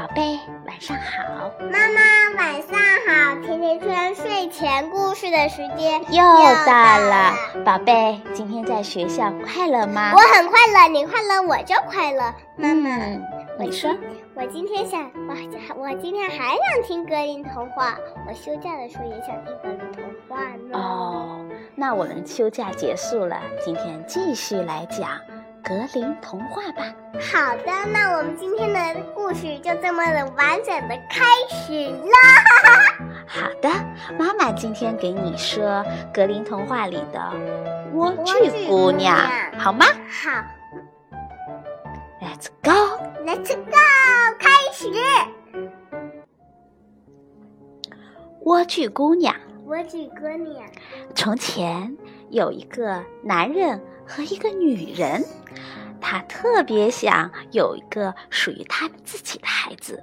宝贝，晚上好。妈妈，晚上好。甜甜圈睡前故事的时间又到了，宝贝，今天在学校快乐吗？我很快乐，你快乐我就快乐。妈妈，你说，我今天想，我我今天还想听格林童话。我休假的时候也想听格林童话呢。哦，那我们休假结束了，今天继续来讲。格林童话吧。好的，那我们今天的故事就这么的完整的开始啦。好的，妈妈今天给你说格林童话里的莴苣姑娘，好吗？好。Let's go. Let's go. 开始。莴苣姑娘。莴苣姑娘。从前有一个男人。和一个女人，他特别想有一个属于他们自己的孩子。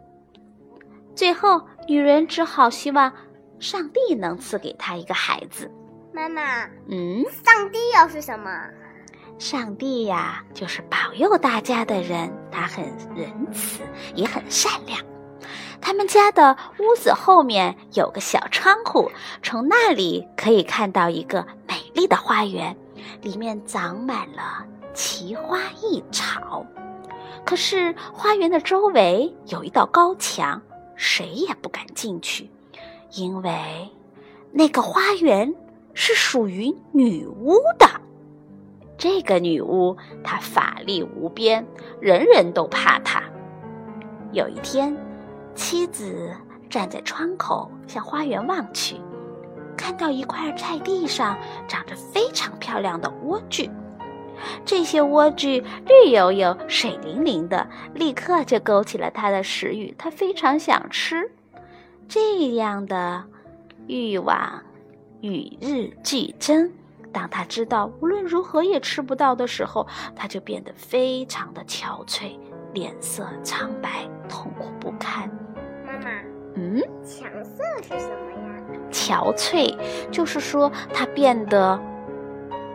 最后，女人只好希望上帝能赐给他一个孩子。妈妈，嗯，上帝又是什么？上帝呀，就是保佑大家的人。他很仁慈，也很善良。他们家的屋子后面有个小窗户，从那里可以看到一个美丽的花园。里面长满了奇花异草，可是花园的周围有一道高墙，谁也不敢进去，因为那个花园是属于女巫的。这个女巫她法力无边，人人都怕她。有一天，妻子站在窗口向花园望去。看到一块菜地上长着非常漂亮的莴苣，这些莴苣绿油油、水灵灵的，立刻就勾起了他的食欲。他非常想吃，这样的欲望与日俱增。当他知道无论如何也吃不到的时候，他就变得非常的憔悴，脸色苍白，痛苦不堪。妈妈，嗯，强色是什么呀？憔悴，就是说她变得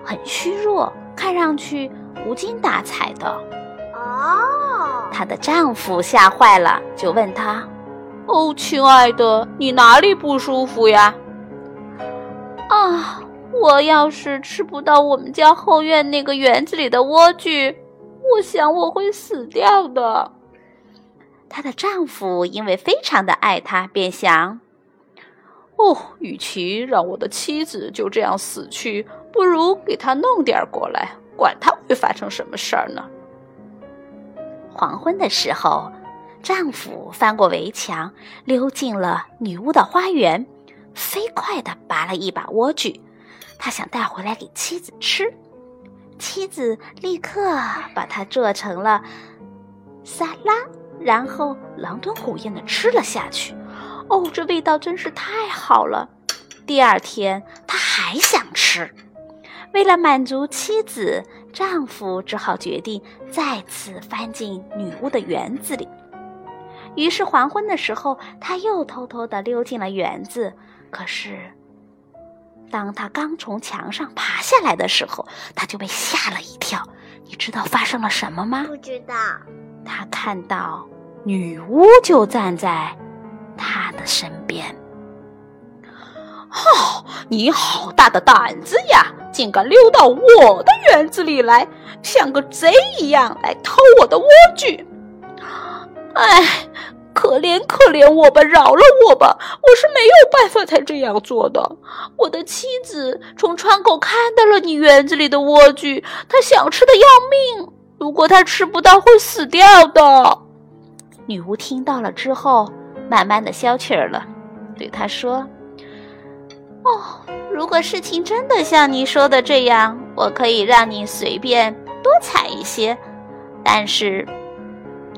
很虚弱，看上去无精打采的。哦，她的丈夫吓坏了，就问她：“哦，亲爱的，你哪里不舒服呀？”啊，我要是吃不到我们家后院那个园子里的莴苣，我想我会死掉的。她的丈夫因为非常的爱她，便想。哦，与其让我的妻子就这样死去，不如给她弄点过来，管她会发生什么事儿呢？黄昏的时候，丈夫翻过围墙，溜进了女巫的花园，飞快地拔了一把莴苣，他想带回来给妻子吃。妻子立刻把它做成了沙拉，然后狼吞虎咽地吃了下去。哦，这味道真是太好了！第二天他还想吃，为了满足妻子，丈夫只好决定再次翻进女巫的园子里。于是黄昏的时候，他又偷偷地溜进了园子。可是，当他刚从墙上爬下来的时候，他就被吓了一跳。你知道发生了什么吗？不知道。他看到女巫就站在。他的身边，哦，你好大的胆子呀！竟敢溜到我的园子里来，像个贼一样来偷我的莴苣！哎，可怜可怜我吧，饶了我吧！我是没有办法才这样做的。我的妻子从窗口看到了你园子里的莴苣，她想吃的要命。如果她吃不到，会死掉的。女巫听到了之后。慢慢的消气儿了，对他说：“哦，如果事情真的像你说的这样，我可以让你随便多采一些，但是，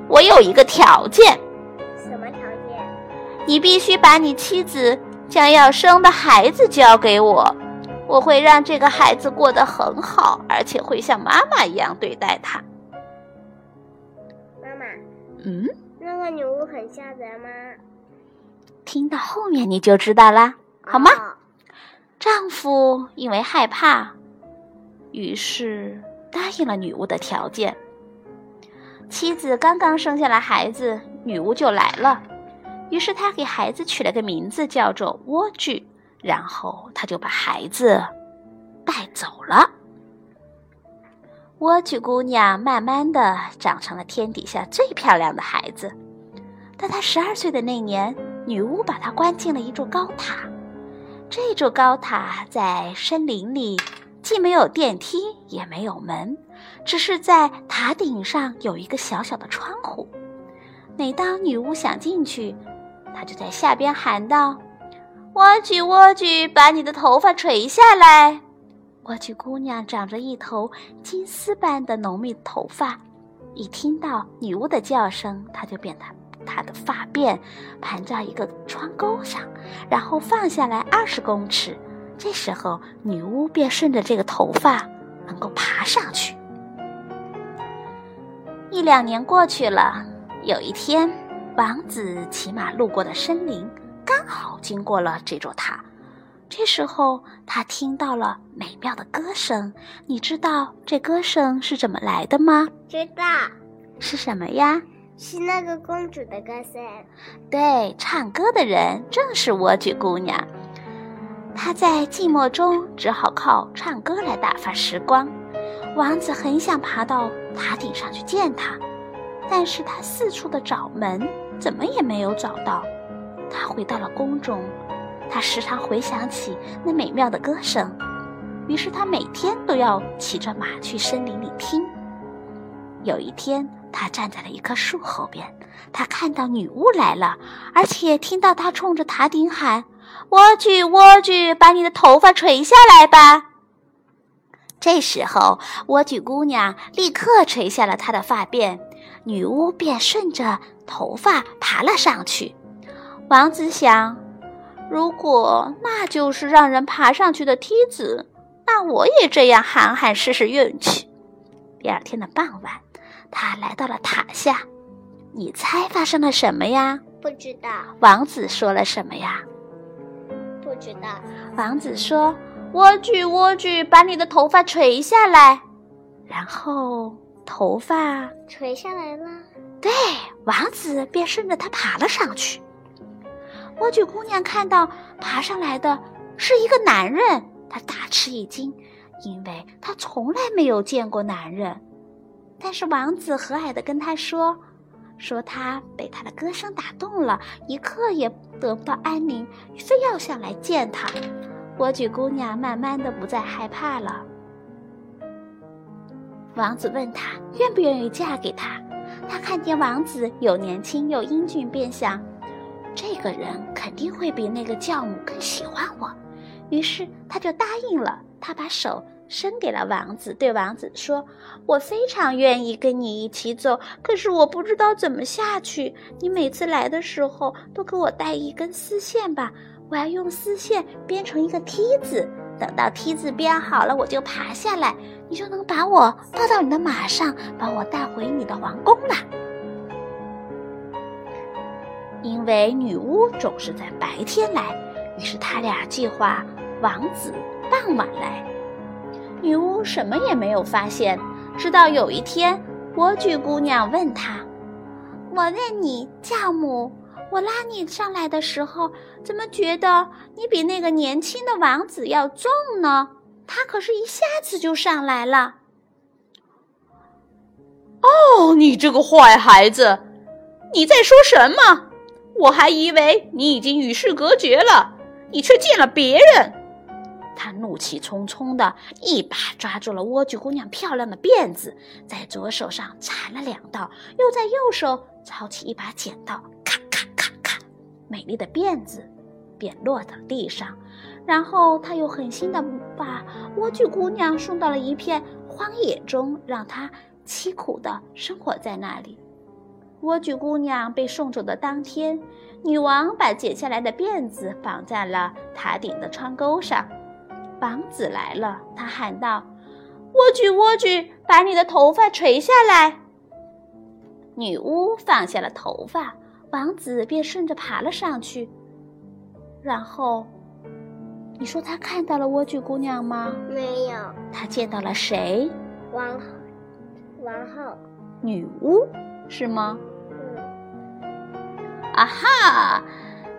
我有一个条件。什么条件？你必须把你妻子将要生的孩子交给我，我会让这个孩子过得很好，而且会像妈妈一样对待他。”妈妈，嗯。那个女巫很吓人吗？听到后面你就知道啦，好吗？丈夫因为害怕，于是答应了女巫的条件。妻子刚刚生下了孩子，女巫就来了。于是她给孩子取了个名字，叫做莴苣，然后他就把孩子带走了。莴苣姑娘慢慢的长成了天底下最漂亮的孩子。在她十二岁的那年，女巫把她关进了一座高塔。这座高塔在森林里，既没有电梯，也没有门，只是在塔顶上有一个小小的窗户。每当女巫想进去，她就在下边喊道：“莴苣，莴苣，把你的头发垂下来。”莴苣姑娘长着一头金丝般的浓密头发，一听到女巫的叫声，她就变她她的发辫盘在一个窗钩上，然后放下来二十公尺。这时候，女巫便顺着这个头发能够爬上去。一两年过去了，有一天，王子骑马路过的森林，刚好经过了这座塔。这时候，他听到了美妙的歌声。你知道这歌声是怎么来的吗？知道，是什么呀？是那个公主的歌声。对，唱歌的人正是莴苣姑娘。她在寂寞中只好靠唱歌来打发时光。王子很想爬到塔顶上去见她，但是他四处的找门，怎么也没有找到。他回到了宫中。他时常回想起那美妙的歌声，于是他每天都要骑着马去森林里听。有一天，他站在了一棵树后边，他看到女巫来了，而且听到她冲着塔顶喊：“莴苣，莴苣，把你的头发垂下来吧！”这时候，莴苣姑娘立刻垂下了她的发辫，女巫便顺着头发爬了上去。王子想。如果那就是让人爬上去的梯子，那我也这样喊喊试试运气。第二天的傍晚，他来到了塔下。你猜发生了什么呀？不知道。王子说了什么呀？不知道。王子说：“莴苣，莴苣，把你的头发垂下来。”然后头发垂下来了。对，王子便顺着它爬了上去。莴苣姑娘看到爬上来的是一个男人，她大吃一惊，因为她从来没有见过男人。但是王子和蔼地跟她说：“说他被她的歌声打动了，一刻也得不到安宁，非要想来见他。”莴苣姑娘慢慢的不再害怕了。王子问她愿不愿意嫁给他，她看见王子又年轻又英俊，便想。这个人肯定会比那个教母更喜欢我，于是他就答应了。他把手伸给了王子，对王子说：“我非常愿意跟你一起走，可是我不知道怎么下去。你每次来的时候都给我带一根丝线吧，我要用丝线编成一个梯子。等到梯子编好了，我就爬下来，你就能把我抱到你的马上，把我带回你的王宫了。”因为女巫总是在白天来，于是他俩计划王子傍晚来。女巫什么也没有发现，直到有一天，莴苣姑娘问他：“我问你，教母，我拉你上来的时候，怎么觉得你比那个年轻的王子要重呢？他可是一下子就上来了。”哦，你这个坏孩子，你在说什么？我还以为你已经与世隔绝了，你却见了别人。他怒气冲冲的一把抓住了莴苣姑娘漂亮的辫子，在左手上缠了两道，又在右手抄起一把剪刀，咔咔咔咔，美丽的辫子便落到地上。然后他又狠心的把莴苣姑娘送到了一片荒野中，让她凄苦的生活在那里。莴苣姑娘被送走的当天，女王把剪下来的辫子绑在了塔顶的窗钩上。王子来了，他喊道：“莴苣，莴苣，把你的头发垂下来。”女巫放下了头发，王子便顺着爬了上去。然后，你说他看到了莴苣姑娘吗？没有。他见到了谁？王后。王后。女巫，是吗？啊哈，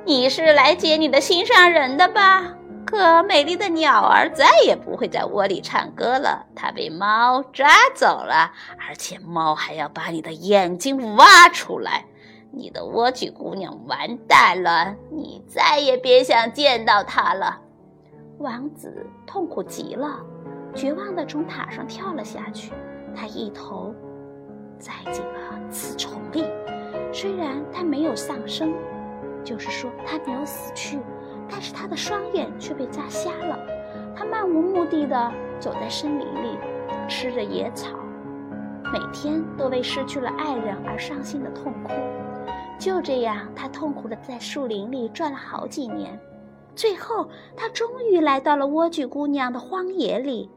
你是来接你的心上人的吧？可美丽的鸟儿再也不会在窝里唱歌了，它被猫抓走了，而且猫还要把你的眼睛挖出来。你的莴苣姑娘完蛋了，你再也别想见到她了。王子痛苦极了，绝望地从塔上跳了下去。他一头栽进了刺丛里。虽然他没有丧生，就是说他没有死去，但是他的双眼却被扎瞎了。他漫无目的地走在森林里，吃着野草，每天都为失去了爱人而伤心的痛哭。就这样，他痛苦地在树林里转了好几年，最后他终于来到了莴苣姑娘的荒野里。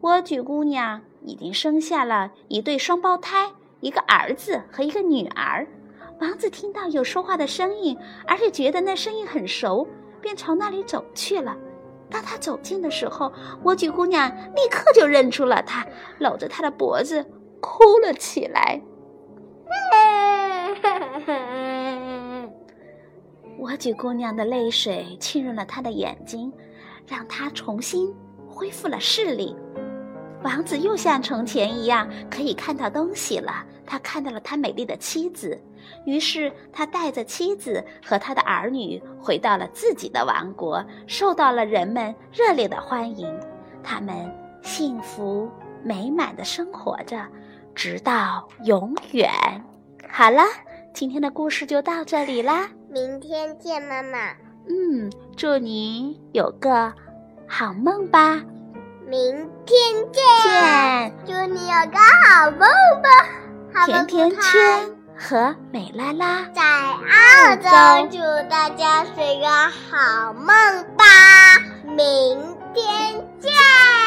莴苣姑娘已经生下了一对双胞胎。一个儿子和一个女儿，王子听到有说话的声音，而且觉得那声音很熟，便朝那里走去了。当他走近的时候，莴苣姑娘立刻就认出了他，搂着他的脖子哭了起来。莴苣姑娘的泪水浸润了他的眼睛，让他重新恢复了视力。王子又像从前一样可以看到东西了。他看到了他美丽的妻子，于是他带着妻子和他的儿女回到了自己的王国，受到了人们热烈的欢迎。他们幸福美满的生活着，直到永远。好了，今天的故事就到这里啦，明天见，妈妈。嗯，祝你有个好梦吧。明天见，祝你有个好梦吧，甜甜圈和美拉拉在澳洲。祝大家睡个好梦吧明天见。